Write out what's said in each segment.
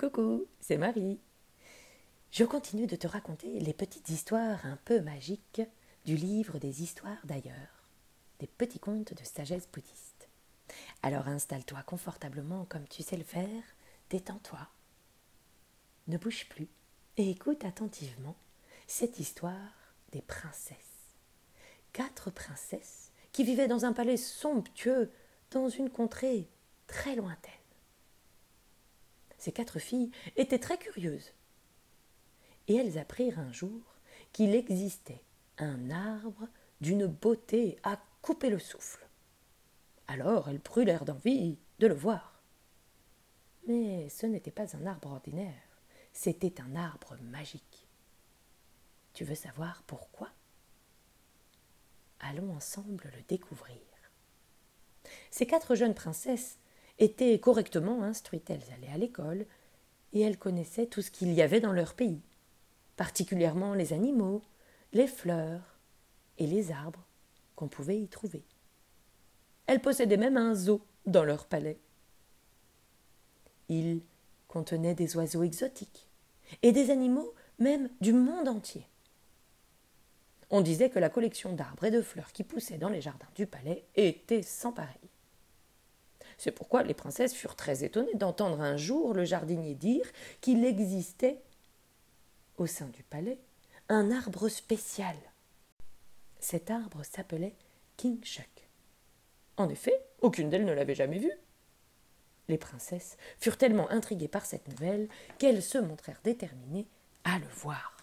Coucou, c'est Marie. Je continue de te raconter les petites histoires un peu magiques du livre des histoires d'ailleurs, des petits contes de sagesse bouddhiste. Alors installe-toi confortablement comme tu sais le faire, détends-toi. Ne bouge plus et écoute attentivement cette histoire des princesses. Quatre princesses qui vivaient dans un palais somptueux dans une contrée très lointaine. Ces quatre filles étaient très curieuses. Et elles apprirent un jour qu'il existait un arbre d'une beauté à couper le souffle. Alors elles brûlèrent d'envie de le voir. Mais ce n'était pas un arbre ordinaire, c'était un arbre magique. Tu veux savoir pourquoi? Allons ensemble le découvrir. Ces quatre jeunes princesses étaient correctement instruites. Elles allaient à l'école et elles connaissaient tout ce qu'il y avait dans leur pays, particulièrement les animaux, les fleurs et les arbres qu'on pouvait y trouver. Elles possédaient même un zoo dans leur palais. Il contenait des oiseaux exotiques et des animaux même du monde entier. On disait que la collection d'arbres et de fleurs qui poussaient dans les jardins du palais était sans pareil. C'est pourquoi les princesses furent très étonnées d'entendre un jour le jardinier dire qu'il existait, au sein du palais, un arbre spécial. Cet arbre s'appelait King Shuck. En effet, aucune d'elles ne l'avait jamais vu. Les princesses furent tellement intriguées par cette nouvelle qu'elles se montrèrent déterminées à le voir.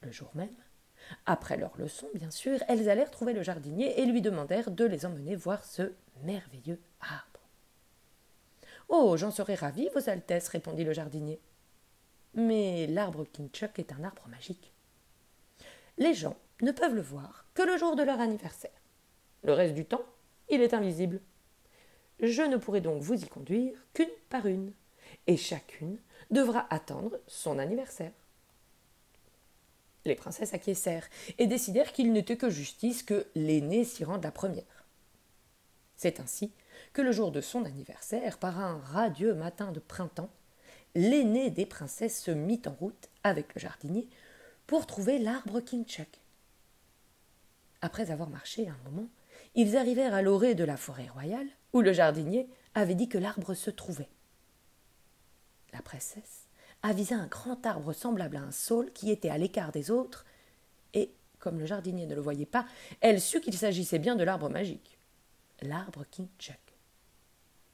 Le jour même, après leur leçon, bien sûr, elles allèrent trouver le jardinier et lui demandèrent de les emmener voir ce merveilleux arbre. Oh, j'en serais ravie, Vos Altesses, répondit le jardinier. Mais l'arbre Kinchuk est un arbre magique. Les gens ne peuvent le voir que le jour de leur anniversaire. Le reste du temps, il est invisible. Je ne pourrai donc vous y conduire qu'une par une, et chacune devra attendre son anniversaire. Les princesses acquiescèrent et décidèrent qu'il n'était que justice que l'aînée s'y rende la première. C'est ainsi que le jour de son anniversaire, par un radieux matin de printemps, l'aînée des princesses se mit en route avec le jardinier pour trouver l'arbre Kinchuk. Après avoir marché un moment, ils arrivèrent à l'orée de la forêt royale où le jardinier avait dit que l'arbre se trouvait. La princesse avisa un grand arbre semblable à un saule qui était à l'écart des autres, et, comme le jardinier ne le voyait pas, elle sut qu'il s'agissait bien de l'arbre magique l'arbre Kinchuk.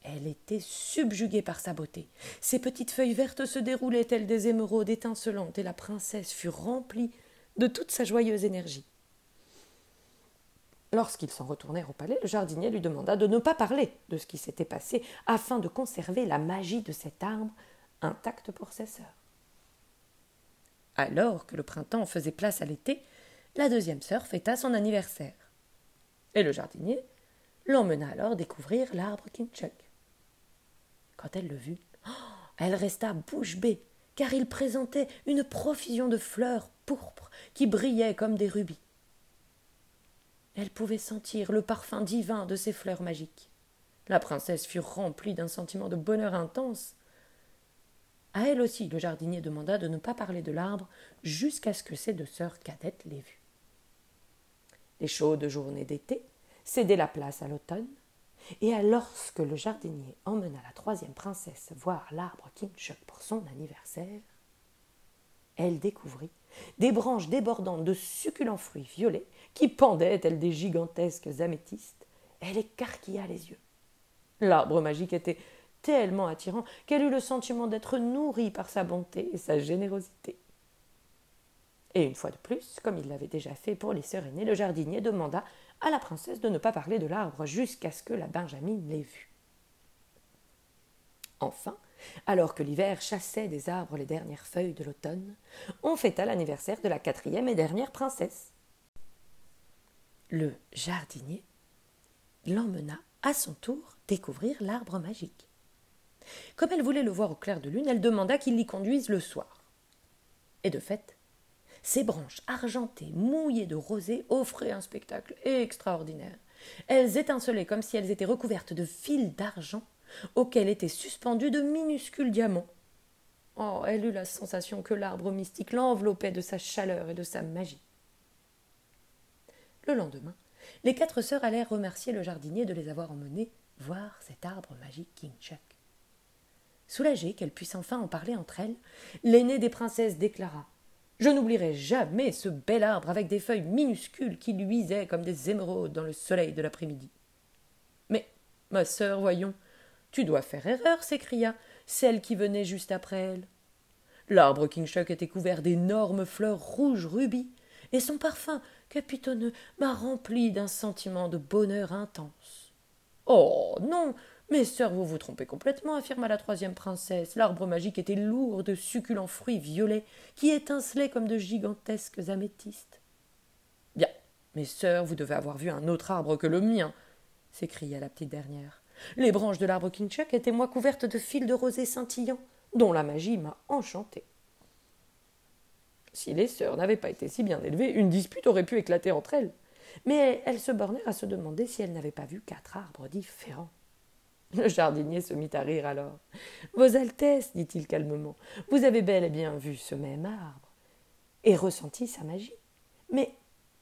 Elle était subjuguée par sa beauté. Ses petites feuilles vertes se déroulaient telles des émeraudes étincelantes, et la princesse fut remplie de toute sa joyeuse énergie. Lorsqu'ils s'en retournèrent au palais, le jardinier lui demanda de ne pas parler de ce qui s'était passé, afin de conserver la magie de cet arbre intacte pour ses sœurs. Alors que le printemps faisait place à l'été, la deuxième sœur fêta son anniversaire. Et le jardinier l'emmena alors découvrir l'arbre Kinchuk. Quand elle le vit, oh, elle resta bouche bée, car il présentait une profusion de fleurs pourpres qui brillaient comme des rubis. Elle pouvait sentir le parfum divin de ces fleurs magiques. La princesse fut remplie d'un sentiment de bonheur intense. À elle aussi, le jardinier demanda de ne pas parler de l'arbre jusqu'à ce que ses deux sœurs cadettes l'aient vu. Les chaudes journées d'été céder la place à l'automne, et lorsque le jardinier emmena la troisième princesse voir l'arbre Kinchuk pour son anniversaire, elle découvrit des branches débordantes de succulents fruits violets qui pendaient tels des gigantesques améthystes. Elle écarquilla les yeux. L'arbre magique était tellement attirant qu'elle eut le sentiment d'être nourrie par sa bonté et sa générosité. Et une fois de plus, comme il l'avait déjà fait pour les sœurs aînées, le jardinier demanda à la princesse de ne pas parler de l'arbre jusqu'à ce que la Benjamine l'ait vu. Enfin, alors que l'hiver chassait des arbres les dernières feuilles de l'automne, on fêta l'anniversaire de la quatrième et dernière princesse. Le jardinier l'emmena à son tour découvrir l'arbre magique. Comme elle voulait le voir au clair de lune, elle demanda qu'il l'y conduise le soir. Et de fait, ses branches argentées, mouillées de rosée, offraient un spectacle extraordinaire. Elles étincelaient comme si elles étaient recouvertes de fils d'argent, auquel étaient suspendus de minuscules diamants. Oh, elle eut la sensation que l'arbre mystique l'enveloppait de sa chaleur et de sa magie. Le lendemain, les quatre sœurs allèrent remercier le jardinier de les avoir emmenées voir cet arbre magique King Chuck. Soulagée qu'elle puisse enfin en parler entre elles, l'aînée des princesses déclara Je n'oublierai jamais ce bel arbre avec des feuilles minuscules qui luisaient comme des émeraudes dans le soleil de l'après-midi. Mais, ma sœur, voyons, tu dois faire erreur, s'écria celle qui venait juste après elle. L'arbre King Chuck était couvert d'énormes fleurs rouges rubis, et son parfum capitonneux m'a rempli d'un sentiment de bonheur intense. Oh non, mes sœurs, vous vous trompez complètement, affirma la troisième princesse. L'arbre magique était lourd de succulents fruits violets qui étincelaient comme de gigantesques améthystes. Bien, mes sœurs, vous devez avoir vu un autre arbre que le mien, s'écria la petite dernière. Les branches de l'arbre Kinchuk étaient moi couvertes de fils de rosée scintillants, dont la magie m'a enchantée. Si les sœurs n'avaient pas été si bien élevées, une dispute aurait pu éclater entre elles. Mais elles se bornèrent à se demander si elles n'avaient pas vu quatre arbres différents. Le jardinier se mit à rire alors. Vos Altesses, dit-il calmement, vous avez bel et bien vu ce même arbre et ressenti sa magie. Mais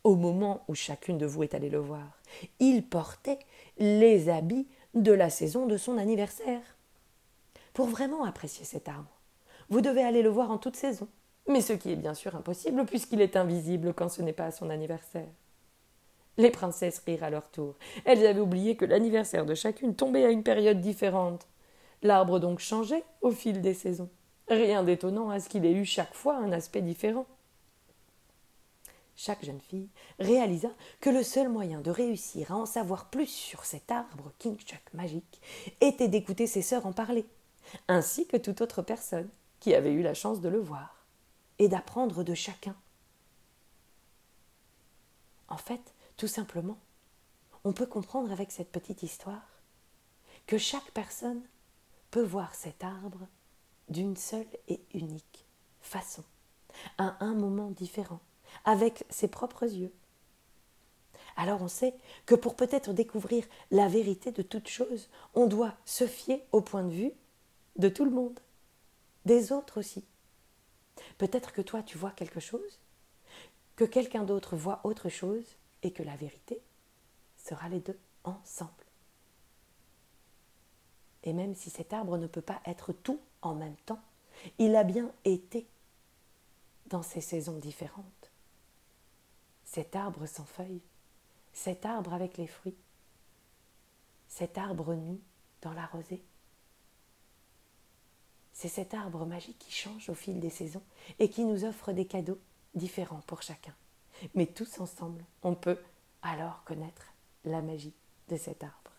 au moment où chacune de vous est allée le voir, il portait les habits de la saison de son anniversaire. Pour vraiment apprécier cet arbre, vous devez aller le voir en toute saison, mais ce qui est bien sûr impossible puisqu'il est invisible quand ce n'est pas à son anniversaire. Les princesses rirent à leur tour. Elles avaient oublié que l'anniversaire de chacune tombait à une période différente. L'arbre donc changeait au fil des saisons. Rien d'étonnant à ce qu'il ait eu chaque fois un aspect différent. Chaque jeune fille réalisa que le seul moyen de réussir à en savoir plus sur cet arbre King Chuck magique était d'écouter ses sœurs en parler, ainsi que toute autre personne qui avait eu la chance de le voir, et d'apprendre de chacun. En fait, tout simplement, on peut comprendre avec cette petite histoire que chaque personne peut voir cet arbre d'une seule et unique façon, à un moment différent, avec ses propres yeux. Alors on sait que pour peut-être découvrir la vérité de toute chose, on doit se fier au point de vue de tout le monde, des autres aussi. Peut-être que toi tu vois quelque chose, que quelqu'un d'autre voit autre chose, et que la vérité sera les deux ensemble. Et même si cet arbre ne peut pas être tout en même temps, il a bien été dans ces saisons différentes. Cet arbre sans feuilles, cet arbre avec les fruits, cet arbre nu dans la rosée. C'est cet arbre magique qui change au fil des saisons et qui nous offre des cadeaux différents pour chacun. Mais tous ensemble, on peut alors connaître la magie de cet arbre.